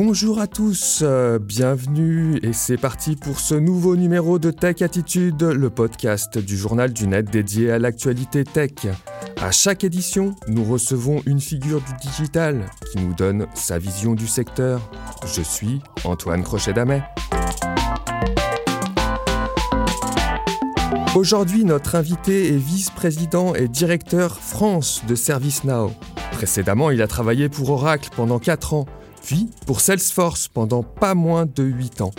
Bonjour à tous, euh, bienvenue et c'est parti pour ce nouveau numéro de Tech Attitude, le podcast du journal du net dédié à l'actualité tech. À chaque édition, nous recevons une figure du digital qui nous donne sa vision du secteur. Je suis Antoine Crochet-Damet. Aujourd'hui, notre invité est vice-président et directeur France de ServiceNow. Précédemment, il a travaillé pour Oracle pendant 4 ans, puis pour Salesforce pendant pas moins de 8 ans.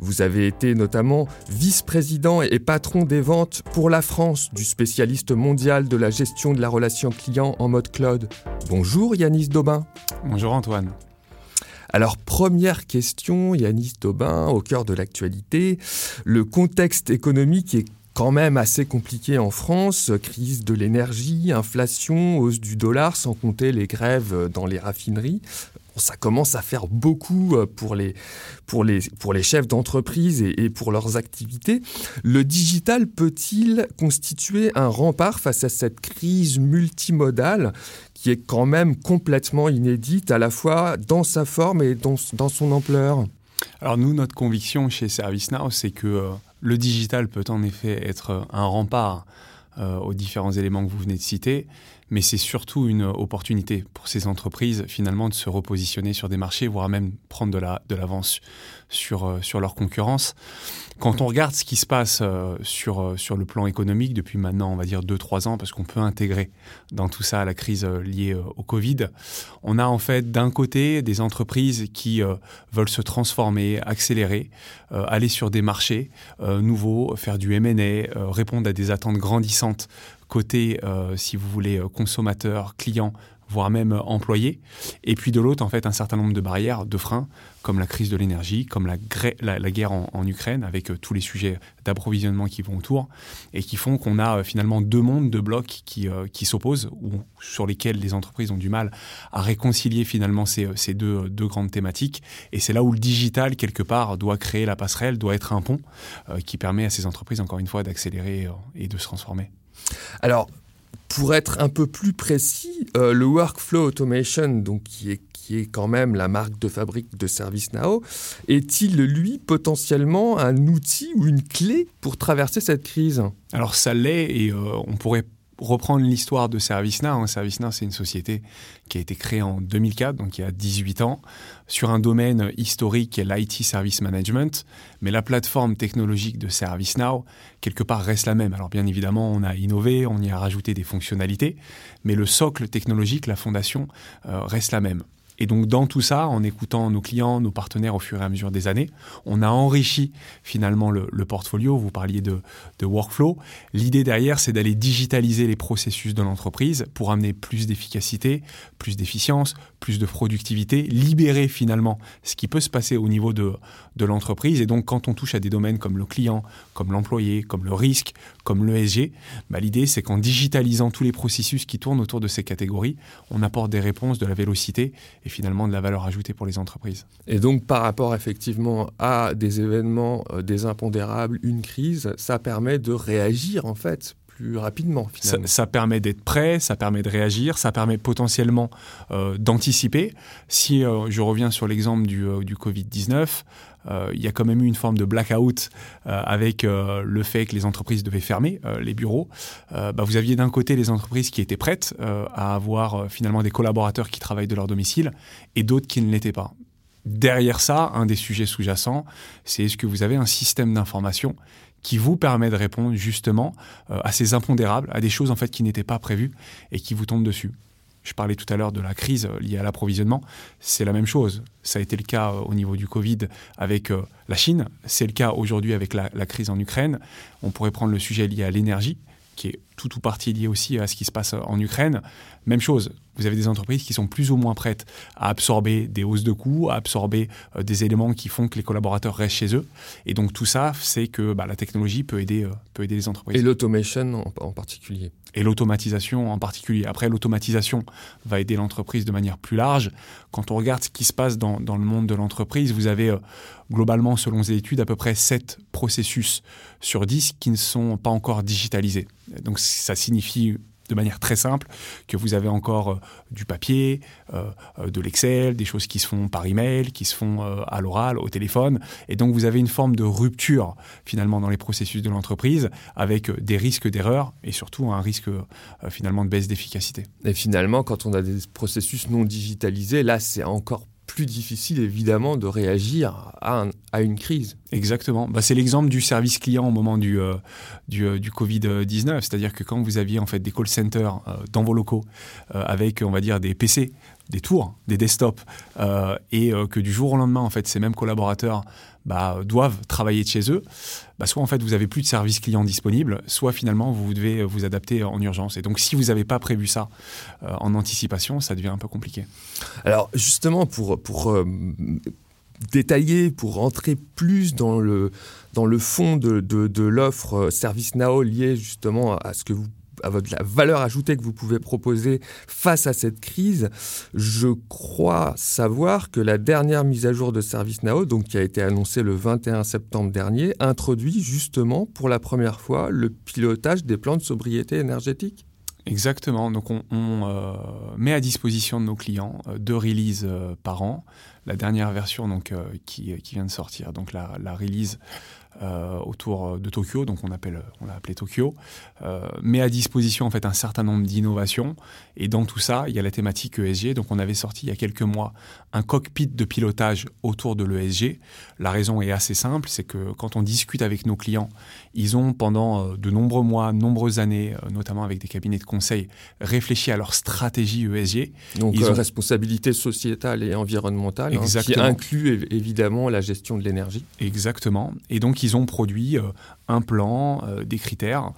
Vous avez été notamment vice-président et patron des ventes pour la France du spécialiste mondial de la gestion de la relation client en mode cloud. Bonjour Yanis Daubin. Bonjour Antoine. Alors première question, Yanis Daubin, au cœur de l'actualité, le contexte économique est quand même assez compliqué en France. Crise de l'énergie, inflation, hausse du dollar, sans compter les grèves dans les raffineries. Ça commence à faire beaucoup euh, pour les, pour les, pour les chefs d'entreprise et, pour leurs activités. Le digital peut-il constituer un rempart face à cette crise multimodale qui est quand même complètement inédite à la fois dans sa forme et dans, dans son ampleur? Alors nous, notre conviction chez ServiceNow, c'est que... Euh le digital peut en effet être un rempart euh, aux différents éléments que vous venez de citer, mais c'est surtout une opportunité pour ces entreprises finalement de se repositionner sur des marchés, voire même prendre de l'avance la, de sur, euh, sur leur concurrence. Quand on regarde ce qui se passe euh, sur, euh, sur le plan économique depuis maintenant, on va dire 2-3 ans, parce qu'on peut intégrer dans tout ça la crise liée au Covid, on a en fait d'un côté des entreprises qui veulent se transformer, accélérer, aller sur des marchés nouveaux, faire du M&A, répondre à des attentes grandissantes côté, euh, si vous voulez, euh, consommateur, client, voire même euh, employé. Et puis de l'autre, en fait, un certain nombre de barrières, de freins, comme la crise de l'énergie, comme la, la, guerre en, Ukraine, avec tous les sujets d'approvisionnement qui vont autour, et qui font qu'on a finalement deux mondes, deux blocs qui, qui s'opposent, ou sur lesquels les entreprises ont du mal à réconcilier finalement ces, ces deux, deux, grandes thématiques. Et c'est là où le digital, quelque part, doit créer la passerelle, doit être un pont qui permet à ces entreprises, encore une fois, d'accélérer et de se transformer. Alors, pour être un peu plus précis, euh, le workflow automation, donc qui est qui est quand même la marque de fabrique de ServiceNow, est-il lui potentiellement un outil ou une clé pour traverser cette crise? Alors ça l'est et euh, on pourrait reprendre l'histoire de ServiceNow. ServiceNow, c'est une société qui a été créée en 2004, donc il y a 18 ans, sur un domaine historique qui est l'IT Service Management. Mais la plateforme technologique de ServiceNow, quelque part, reste la même. Alors bien évidemment, on a innové, on y a rajouté des fonctionnalités, mais le socle technologique, la fondation, euh, reste la même. Et donc dans tout ça, en écoutant nos clients, nos partenaires au fur et à mesure des années, on a enrichi finalement le, portfolio. Vous parliez de, workflow. L'idée derrière, c'est d'aller digitaliser les processus de l'entreprise pour amener plus d'efficacité, plus d'efficience, plus de productivité, libérer finalement ce qui peut se passer au niveau de l'entreprise. Et donc quand on touche à des domaines comme le client, comme l'employé, comme le risque, comme l'ESG, bah, l'idée c'est qu'en digitalisant tous les processus qui tournent autour de ces catégories, on apporte des réponses de la vélocité et finalement de la valeur ajoutée pour les entreprises. Et donc par rapport effectivement à des événements, euh, des impondérables, une crise, ça permet de réagir en fait plus rapidement. Ça, ça, permet d'être prêt, ça permet de réagir, ça permet potentiellement euh, d'anticiper. Si euh, je reviens sur l'exemple du, euh, du Covid-19, euh, il y a quand même eu une forme de blackout euh, avec euh, le fait que les entreprises devaient fermer les bureaux. Bah, vous aviez d'un côté les entreprises qui étaient prêtes à avoir finalement des collaborateurs qui travaillent de leur domicile et d'autres qui ne l'étaient pas. Derrière ça, un des sujets sous-jacents, c'est est-ce que vous avez un système d'information qui vous permet de répondre justement à ces impondérables, à des choses en fait qui n'étaient pas prévues et qui vous tombent dessus? Je parlais tout à l'heure de la crise liée à l'approvisionnement. C'est la même chose. Ça a été le cas euh, au niveau du Covid avec euh, la Chine. C'est le cas aujourd'hui avec la, crise en Ukraine. On pourrait prendre le sujet lié à l'énergie, qui est tout ou partie lié aussi à ce qui se passe en Ukraine. Même chose, vous avez des entreprises qui sont plus ou moins prêtes à absorber des hausses de coûts, à absorber euh, des éléments qui font que les collaborateurs restent chez eux. Et donc tout ça, c'est que bah, la technologie peut aider, peut aider les entreprises. Et l'automation en particulier et l'automatisation en particulier. Après, l'automatisation va aider l'entreprise de manière plus large. Quand on regarde ce qui se passe dans, dans le monde de l'entreprise, vous avez euh, globalement, selon les études, à peu près 7 processus sur 10 qui ne sont pas encore digitalisés. Donc ça signifie de manière très simple, que vous avez encore euh, du papier, euh, euh, de l'Excel, des choses qui se font par email, qui se font à l'oral, au téléphone. Et donc vous avez une forme de rupture finalement dans les processus de l'entreprise avec des risques d'erreur et surtout un risque finalement de baisse d'efficacité. Et finalement, quand on a des processus non digitalisés, là c'est encore plus difficile évidemment de réagir à, une crise. Exactement. Bah, c'est l'exemple du service client au moment du, euh, du, euh, du Covid-19. C'est-à-dire que quand vous aviez en fait des call centers euh, dans vos locaux avec, on va dire, des PC, des tours, des desktops, et que du jour au lendemain, en fait, ces mêmes collaborateurs bah, doivent travailler de chez eux, bah, soit en fait vous avez plus de service client disponible, soit finalement vous devez vous adapter en urgence. Et donc si vous n'avez pas prévu ça euh, en anticipation, ça devient un peu compliqué. Alors justement pour, pour euh, détailler, pour rentrer plus dans le, dans le fond de, de, de l'offre liée justement à ce que vous à votre, la valeur ajoutée que vous pouvez proposer face à cette crise, je crois savoir que la dernière mise à jour de ServiceNow, donc qui a été annoncée le 21 septembre dernier, introduit justement pour la première fois le pilotage des plans de sobriété énergétique. Exactement. Donc on, euh, met à disposition de nos clients euh, deux releases euh, par an. La dernière version donc qui, vient de sortir, donc la release euh, autour de Tokyo, donc on appelle, on l'a appelé Tokyo, euh, met à disposition en fait un certain nombre d'innovations. Et dans tout ça, il y a la thématique ESG. Donc on avait sorti il y a quelques mois un cockpit de pilotage autour de l'ESG. La raison est assez simple, c'est que quand on discute avec nos clients, ils ont pendant euh, de nombreux mois, nombreuses années, notamment avec des cabinets de conseil, réfléchi à leur stratégie ESG. Donc ils ont... responsabilité sociétale et environnementale, hein, qui inclut évidemment la gestion de l'énergie. Exactement. Et donc ils ont produit euh, un plan, euh, des critères.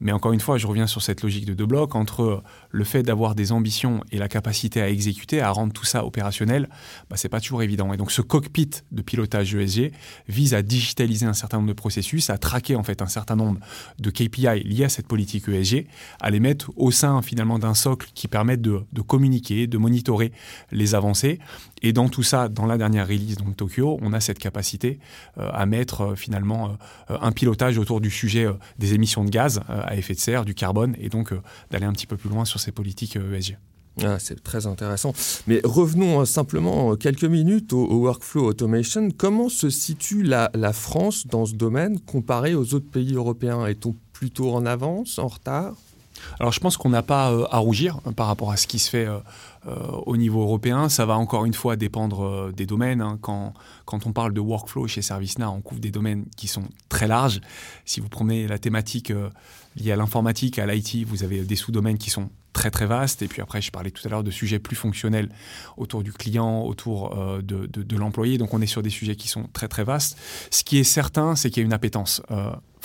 Mais encore une fois, je reviens sur cette logique de deux blocs entre le fait d'avoir des ambitions et la capacité à exécuter, à rendre tout ça opérationnel, bah, c'est pas toujours évident. Et donc ce cockpit de pilotage ESG vise à digitaliser un certain nombre de processus, à traquer en fait un certain nombre de KPI liés à cette politique ESG, à les mettre au sein finalement d'un socle qui permette de, communiquer, de monitorer les avancées. Et dans tout ça, dans la dernière release donc Tokyo, on a cette capacité euh, à mettre euh, finalement un pilotage autour du sujet des émissions de gaz à effet de serre, du carbone, et donc d'aller un petit peu plus loin sur ces politiques ESG. Ah, c'est très intéressant. Mais revenons simplement quelques minutes au, workflow automation. Comment se situe la, la, France dans ce domaine comparé aux autres pays européens? Est-on plutôt en avance, en retard? Alors je pense qu'on n'a pas à rougir hein, par rapport à ce qui se fait euh, au niveau européen. Ça va encore une fois dépendre euh, des domaines. Hein. Quand, quand on parle de workflow chez ServiceNow, on couvre des domaines qui sont très larges. Si vous prenez la thématique euh, liée à l'informatique, à l'IT, vous avez des sous-domaines qui sont très très vastes. Et puis après, je parlais tout à l'heure de sujets plus fonctionnels autour du client, autour de, de, l'employé. Donc on est sur des sujets qui sont très très vastes. Ce qui est certain, c'est qu'il y a une appétence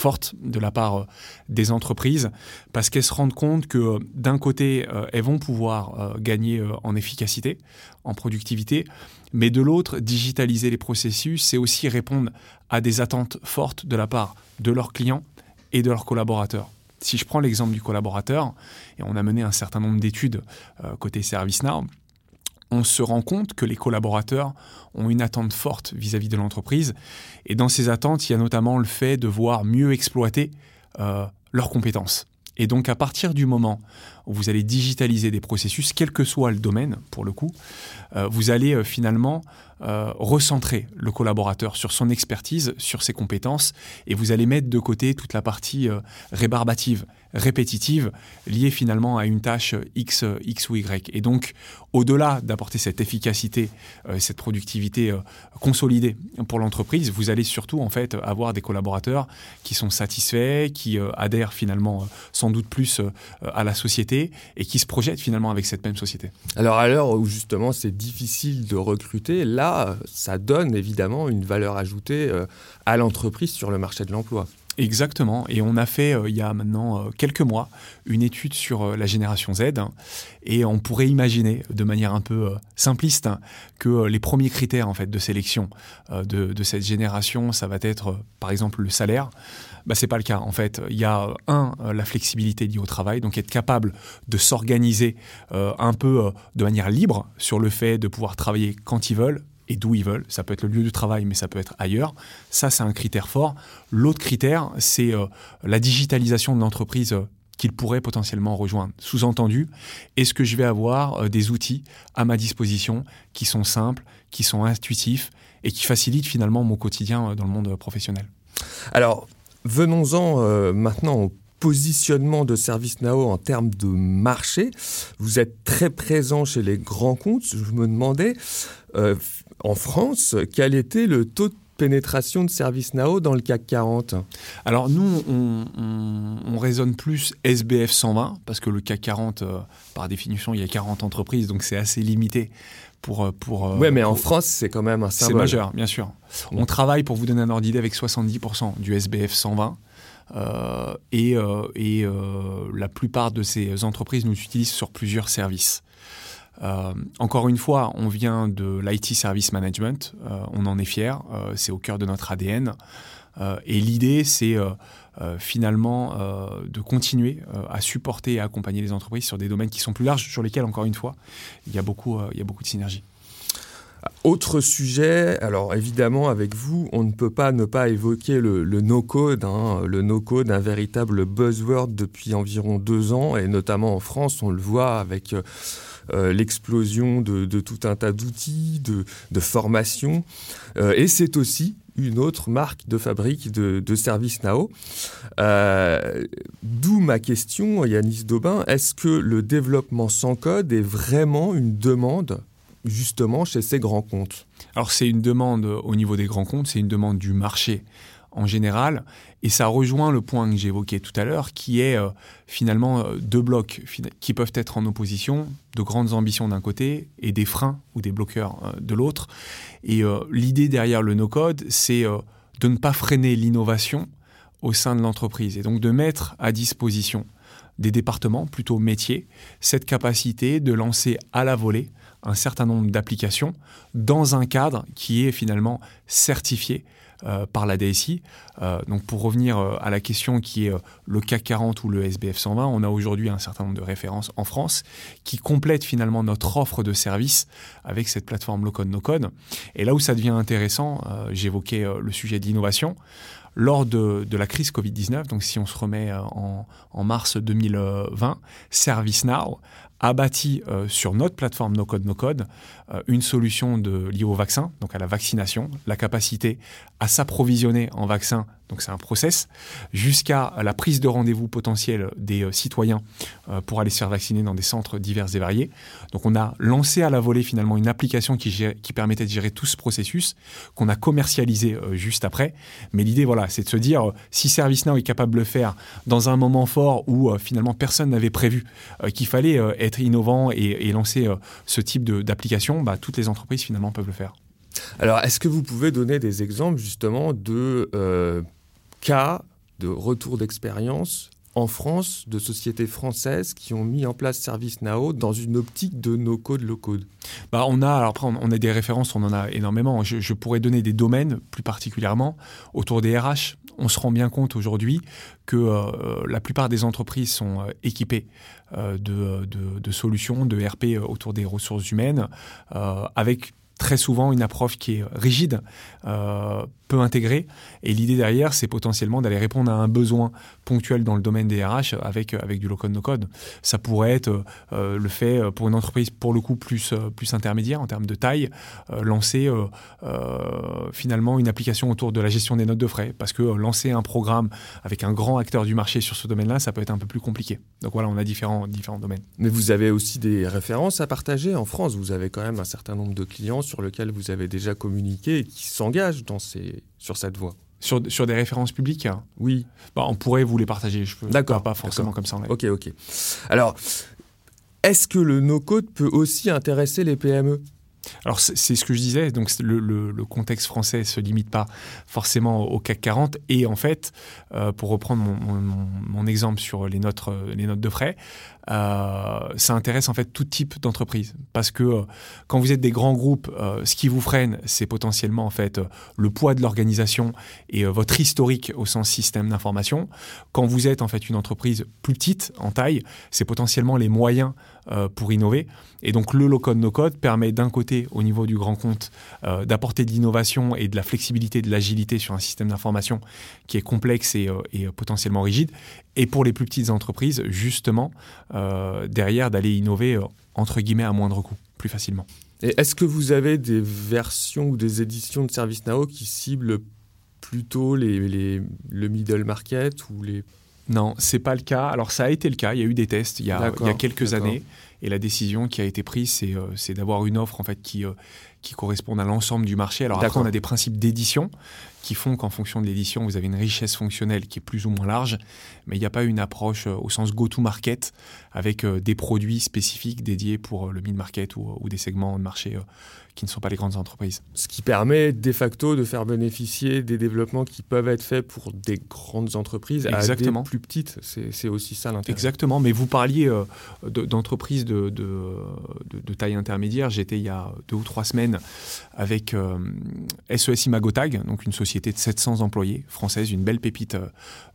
forte de la part euh, des entreprises parce qu'elles se rendent compte que euh, d'un côté, euh, elles vont pouvoir gagner en efficacité, en productivité, mais de l'autre, digitaliser les processus, c'est aussi répondre à des attentes fortes de la part de leurs clients et de leurs collaborateurs. Si je prends l'exemple du collaborateur, et on a mené un certain nombre d'études côté ServiceNow, on se rend compte que les collaborateurs ont une attente forte vis-à-vis de l'entreprise. Et dans ces attentes, il y a notamment le fait de voir mieux exploiter euh, leurs compétences. Et donc à partir du moment où vous allez digitaliser des processus, quel que soit le domaine pour le coup, euh, vous allez euh, finalement recentrer le collaborateur sur son expertise, sur ses compétences, et vous allez mettre de côté toute la partie rébarbative, répétitive, liée finalement à une tâche X, X ou Y. Et donc au-delà d'apporter cette efficacité, euh, cette productivité euh, consolidée pour l'entreprise, vous allez surtout en fait avoir des collaborateurs qui sont satisfaits, qui euh, adhèrent finalement sans doute plus à la société et qui se projettent finalement avec cette même société. Alors à l'heure où justement c'est difficile de recruter, là ça donne évidemment une valeur ajoutée à l'entreprise sur le marché de l'emploi. Exactement. Et on a fait, euh, il y a maintenant euh, quelques mois, une étude sur euh, la génération Z. Et on pourrait imaginer, de manière un peu simpliste, que les premiers critères en fait, de sélection de, cette génération, ça va être, par exemple, le salaire. Bah, c'est pas le cas. En fait, il y a, un, la flexibilité liée au travail, donc être capable de s'organiser un peu de manière libre sur le fait de pouvoir travailler quand ils veulent, et d'où ils veulent. Ça peut être le lieu du travail, mais ça peut être ailleurs. Ça, c'est un critère fort. L'autre critère, c'est euh, la digitalisation de l'entreprise euh, qu'ils pourraient potentiellement rejoindre. Sous-entendu, est-ce que je vais avoir des outils à ma disposition qui sont simples, qui sont intuitifs et qui facilitent finalement mon quotidien dans le monde professionnel? Alors, venons-en maintenant au positionnement de ServiceNow en termes de marché. Vous êtes très présent chez les grands comptes. Je me demandais, euh, en France, quel était le taux de pénétration de ServiceNow dans le CAC 40 Alors nous, on, raisonne plus SBF 120, parce que le CAC 40, euh, par définition, il y a 40 entreprises, donc c'est assez limité pour... Euh, pour oui, mais en France, c'est quand même un symbole. C'est majeur, bien sûr. On travaille, pour vous donner un ordre d'idée, avec 70% du SBF 120. Euh, et, euh, euh, la plupart de ces entreprises nous utilisent sur plusieurs services. encore une fois, on vient de l'IT Service Management, on en est fier, c'est au cœur de notre ADN. Et l'idée, c'est finalement de continuer à supporter et accompagner les entreprises sur des domaines qui sont plus larges, sur lesquels, encore une fois, il y a beaucoup, il y a beaucoup de synergie. Autre sujet, alors évidemment avec vous, on ne peut pas ne pas évoquer le, no-code, hein. le no-code, un véritable buzzword depuis environ deux ans, et notamment en France, on le voit avec euh, euh, l'explosion de, tout un tas d'outils, de, formations, euh, et c'est aussi une autre marque de fabrique de, de ServiceNow. D'où ma question, Yanis Daubin, est-ce que le développement sans code est vraiment une demande justement chez ces grands comptes? Alors c'est une demande au niveau des grands comptes, c'est une demande du marché en général, et ça rejoint le point que j'évoquais tout à l'heure, qui est euh, finalement euh, deux blocs qui peuvent être en opposition, de grandes ambitions d'un côté et des freins ou des bloqueurs euh, de l'autre. Et l'idée derrière le no-code, c'est de ne pas freiner l'innovation au sein de l'entreprise, et donc de mettre à disposition des départements, plutôt métiers, cette capacité de lancer à la volée un certain nombre d'applications dans un cadre qui est finalement certifié euh, par la DSI. Euh, donc pour revenir euh, à la question qui est le CAC 40 ou le SBF 120, on a aujourd'hui un certain nombre de références en France qui complètent finalement notre offre de services avec cette plateforme low code no code. Et là où ça devient intéressant, j'évoquais le sujet d'innovation lors de, la crise Covid-19, donc si on se remet en, en mars 2020, ServiceNow a bâti euh, sur notre plateforme No Code No Code euh, une solution de, liée au vaccin, donc à la vaccination, la capacité à s'approvisionner en vaccins donc c'est un process, jusqu'à la prise de rendez-vous potentiel des euh, citoyens euh, pour aller se faire vacciner dans des centres divers et variés. Donc on a lancé à la volée finalement une application qui, qui permettait de gérer tout ce processus, qu'on a commercialisé euh, juste après. Mais l'idée, voilà, c'est de se dire, si ServiceNow est capable de le faire dans un moment fort où finalement personne n'avait prévu qu'il fallait être innovant et, lancer ce type d'application, bah, toutes les entreprises finalement peuvent le faire. Alors, est-ce que vous pouvez donner des exemples justement de cas de retour d'expérience en France de sociétés françaises qui ont mis en place ServiceNow dans une optique de no-code, low-code bah on a, alors après, on a des références, on en a énormément. Je, pourrais donner des domaines plus particulièrement autour des RH. On se rend bien compte aujourd'hui que euh, la plupart des entreprises sont euh, équipées euh, de, de, solutions, de RP autour des ressources humaines, avec très souvent une approche qui est rigide, peu. Et l'idée derrière, c'est potentiellement d'aller répondre à un besoin ponctuel dans le domaine des RH avec, avec du low-code, no-code. Ça pourrait être euh, le fait euh, pour une entreprise, pour le coup, plus, plus intermédiaire en termes de taille, lancer finalement une application autour de la gestion des notes de frais. Parce que lancer un programme avec un grand acteur du marché sur ce domaine-là, ça peut être un peu plus compliqué. Donc voilà, on a différents, différents domaines. Mais vous avez aussi des références à partager en France. Vous avez quand même un certain nombre de clients sur lequel vous avez déjà communiqué et qui s'engagent dans ces, sur cette voie sur, sur, des références publiques Oui. Bah, on pourrait vous les partager. Je peux D'accord. Pas forcément comme ça. Ok, ok. Alors, est-ce que le no-code peut aussi intéresser les PME alors c'est ce que je disais, donc le, contexte français ne se limite pas forcément au CAC 40 et en fait, euh, pour reprendre mon, exemple sur les notes, euh, les notes de frais, ça intéresse en fait tout type d'entreprise parce que quand vous êtes des grands groupes, ce qui vous freine, c'est potentiellement en fait le poids de l'organisation et votre historique au sens système d'information. Quand vous êtes en fait une entreprise plus petite en taille, c'est potentiellement les moyens pour innover et donc le low code no code permet d'un côté au niveau du grand compte d'apporter de l'innovation et de la flexibilité, de l'agilité sur un système d'information qui est complexe et, potentiellement rigide. Et pour les plus petites entreprises, justement, derrière d'aller innover entre guillemets à moindre coût, plus facilement. Et est-ce que vous avez des versions ou des éditions de ServiceNow qui ciblent plutôt les, le middle market ou les non, c'est pas le cas. Alors ça a été le cas. Il y a eu des tests il y a, il y a quelques années, et la décision qui a été prise, c'est euh, d'avoir une offre en fait qui euh, qui corresponde à l'ensemble du marché. Alors après, on a des principes d'édition qui font qu'en fonction de l'édition, vous avez une richesse fonctionnelle qui est plus ou moins large, mais il n'y a pas une approche euh, au sens go-to-market avec euh, des produits spécifiques dédiés pour euh, le mid-market ou, des segments de marché qui ne sont pas les grandes entreprises. Ce qui permet de facto de faire bénéficier des développements qui peuvent être faits pour des grandes entreprises Exactement. à des plus petites. C'est aussi ça l'intérêt. Exactement, mais vous parliez d'entreprises de, de, de, taille intermédiaire. J'étais il y a deux ou trois semaines avec SES Imagotag, donc une société société de 700 employés française, une belle pépite euh,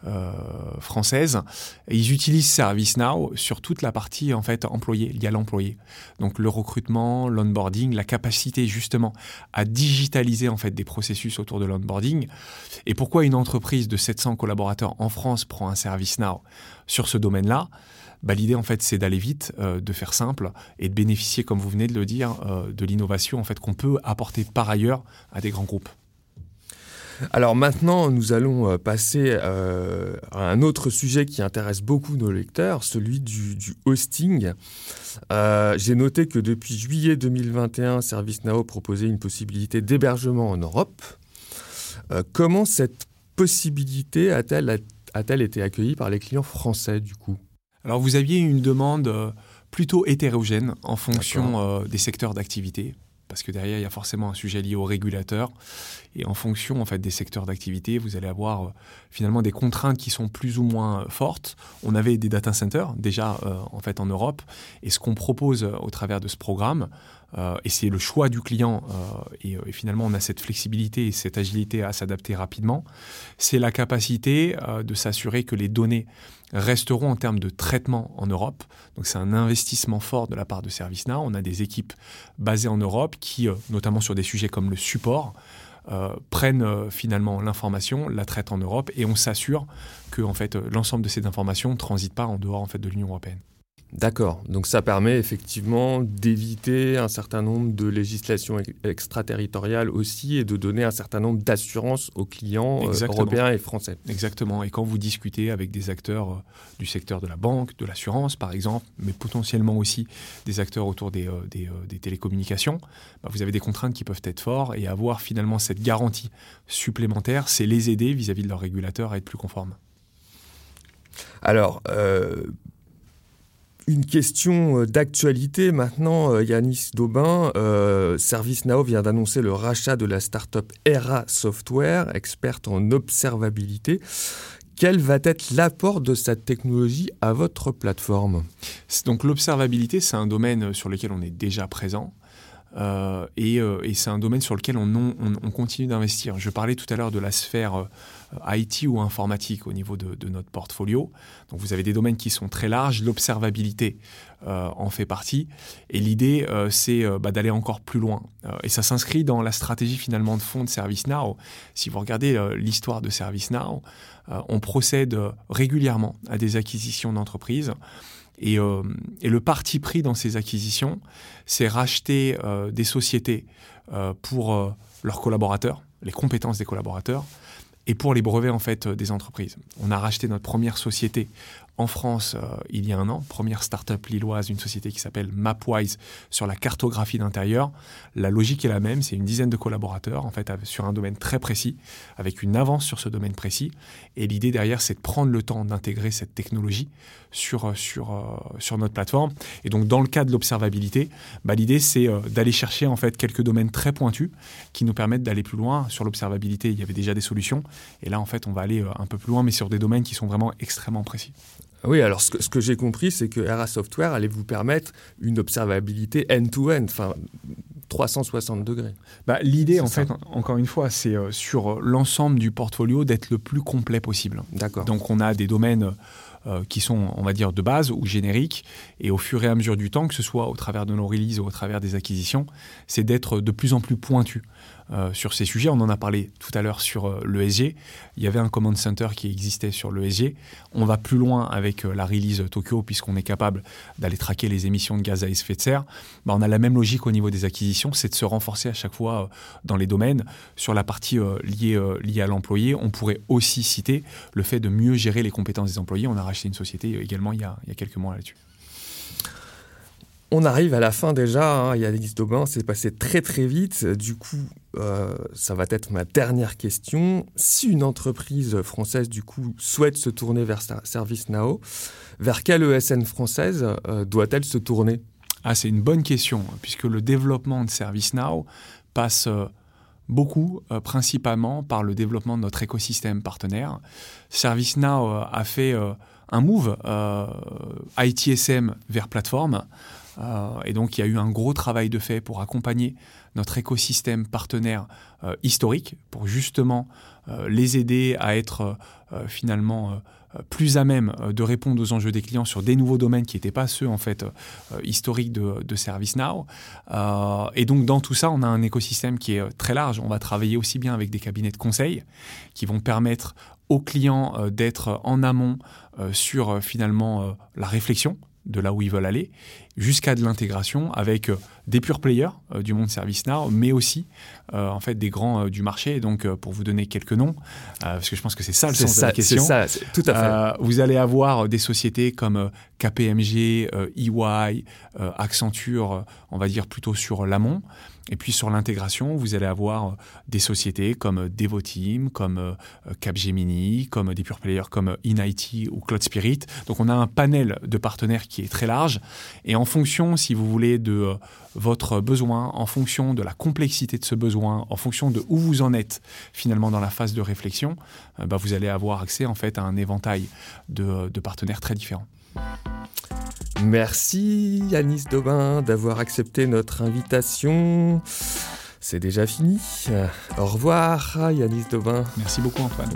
euh, française. ils utilisent ServiceNow sur toute la partie en fait employé, liée à l'employé. Donc le recrutement, l'onboarding, la capacité justement à digitaliser en fait des processus autour de l'onboarding. Et pourquoi une entreprise de 700 collaborateurs en France prend un ServiceNow sur ce domaine-là? Bah, L'idée, en fait, c'est d'aller vite, euh, de faire simple et de bénéficier, comme vous venez de le dire, de l'innovation en fait, qu'on peut apporter par ailleurs à des grands groupes. Alors maintenant, nous allons euh, passer euh, à un autre sujet qui intéresse beaucoup nos lecteurs, celui du, hosting. Euh, j'ai noté que depuis juillet 2021, ServiceNow proposait une possibilité d'hébergement en Europe. comment cette possibilité a-t-elle été accueillie par les clients français du coup? Alors vous aviez une demande plutôt hétérogène en fonction des secteurs d'activité parce que derrière, il y a forcément un sujet lié au régulateur. Et en fonction en fait, des secteurs d'activité, vous allez avoir euh, finalement des contraintes qui sont plus ou moins fortes. On avait des data centers déjà euh, en, fait, en Europe. Et ce qu'on propose euh, au travers de ce programme, et c'est le choix du client, et, finalement on a cette flexibilité et cette agilité à s'adapter rapidement, c'est la capacité de s'assurer que les données resteront en termes de traitement en Europe. Donc c'est un investissement fort de la part de ServiceNow. On a des équipes basées en Europe qui, euh, notamment sur des sujets comme le support, euh, prennent euh, finalement l'information, la traitent en Europe et on s'assure que en fait, l'ensemble de ces informations ne transitent pas en dehors en fait, de l'Union européenne. D'accord. Donc ça permet effectivement d'éviter un certain nombre de législations extraterritoriales aussi et de donner un certain nombre d'assurances aux clients euh, européens et français. Exactement. Et quand vous discutez avec des acteurs euh, du secteur de la banque, de l'assurance par exemple, mais potentiellement aussi des acteurs autour des, euh, des, télécommunications, bah, vous avez des contraintes qui peuvent être fortes et avoir finalement cette garantie supplémentaire, c'est les aider vis-à-vis de leurs régulateurs à être plus conformes. Alors, une question euh, d'actualité maintenant, euh, Yanis Daubin. Euh, ServiceNow vient d'annoncer le rachat de la start-up Era Software, experte en observabilité. Quel va être l'apport de cette technologie à votre plateforme? Donc l'observabilité, c'est un domaine sur lequel on est déjà présent. Et, c'est un domaine sur lequel on, on continue d'investir. Je parlais tout à l'heure de la sphère euh, IT ou informatique au niveau de, notre portfolio. Donc vous avez des domaines qui sont très larges, l'observabilité euh, en fait partie, et l'idée euh, c'est bah, d'aller encore plus loin. et ça s'inscrit dans la stratégie finalement de fond de ServiceNow. Si vous regardez l'histoire de ServiceNow, on procède régulièrement à des acquisitions d'entreprises. Et, et, le parti pris dans ces acquisitions, c'est racheter des sociétés pour leurs collaborateurs, les compétences des collaborateurs, et pour les brevets en fait euh, des entreprises. On a racheté notre première société en France euh, il y a un an, première start-up lilloise, une société qui s'appelle Mapwise sur la cartographie d'intérieur. La logique est la même, c'est une dizaine de collaborateurs en fait sur un domaine très précis, avec une avance sur ce domaine précis. Et l'idée derrière, c'est de prendre le temps d'intégrer cette technologie sur, euh, sur, euh, sur notre plateforme. Et donc dans le cas de l'observabilité, bah, l'idée c'est d'aller chercher en fait quelques domaines très pointus qui nous permettent d'aller plus loin. Sur l'observabilité, il y avait déjà des solutions. Et là en fait, on va aller un peu plus loin, mais sur des domaines qui sont vraiment extrêmement précis. Oui, alors ce que, j'ai compris, c'est que Era Software allait vous permettre une observabilité end-to-end, enfin 360 degrés. Bah, L'idée, en fait, encore une fois, c'est euh, sur l'ensemble du portfolio d'être le plus complet possible. D'accord. Donc on a des domaines qui sont, on va dire, de base ou génériques. Et au fur et à mesure du temps, que ce soit au travers de nos releases ou au travers des acquisitions, c'est d'être de plus en plus pointu. Euh, sur ces sujets. On en a parlé tout à l'heure sur euh, l'ESG. Il y avait un command center qui existait sur l'ESG. On va plus loin avec euh, la release Tokyo puisqu'on est capable d'aller traquer les émissions de gaz à effet de serre. Bah, on a la même logique au niveau des acquisitions, c'est de se renforcer à chaque fois dans les domaines. Sur la partie liée, liée à l'employé, on pourrait aussi citer le fait de mieux gérer les compétences des employés. On a racheté une société également il y a, il y a quelques mois là-dessus. On arrive à la fin déjà, hein. il y a Yannis Daubin, c'est passé très très vite. Du coup, euh, ça va être ma dernière question. Si une entreprise française, du coup, souhaite se tourner vers ServiceNow, vers quelle ESN française euh, doit-elle se tourner? Ah, C'est une bonne question, puisque le développement de ServiceNow passe euh, beaucoup, principalement par le développement de notre écosystème partenaire. ServiceNow a fait un move ITSM vers plateforme. Euh, et donc il y a eu un gros travail de fait pour accompagner notre écosystème partenaire euh, historique, pour justement euh, les aider à être finalement plus à même de répondre aux enjeux des clients sur des nouveaux domaines qui n'étaient pas ceux en fait historiques de, de ServiceNow. et donc dans tout ça, on a un écosystème qui est très large. On va travailler aussi bien avec des cabinets de conseil qui vont permettre aux clients d'être en amont sur finalement la réflexion de là où ils veulent aller, jusqu'à de l'intégration avec euh, des pure players euh, du monde ServiceNow, mais aussi euh, en fait des grands du marché. donc, pour vous donner quelques noms, parce que je pense que c'est ça le sens de la question. C'est ça, tout à fait. vous allez avoir des sociétés comme KPMG, EY, Accenture, on va dire plutôt sur l'amont. Et puis sur l'intégration, vous allez avoir euh, des sociétés comme euh, Devoteam, comme euh, Capgemini, comme des pure players comme InIT ou Cloud Spirit. Donc on a un panel de partenaires qui est très large. Et en fonction, si vous voulez, de votre besoin, en fonction de la complexité de ce besoin, en fonction de où vous en êtes finalement dans la phase de réflexion, bah, vous allez avoir accès en fait à un éventail de, de partenaires très différents. Merci Yanis Daubin d'avoir accepté notre invitation. C'est déjà fini. Au revoir Yanis Daubin. Merci beaucoup Antoine.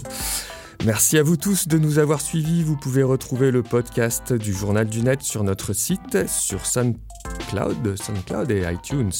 Merci à vous tous de nous avoir suivis. Vous pouvez retrouver le podcast du Journal du Net sur notre site, sur SoundCloud, SoundCloud et iTunes.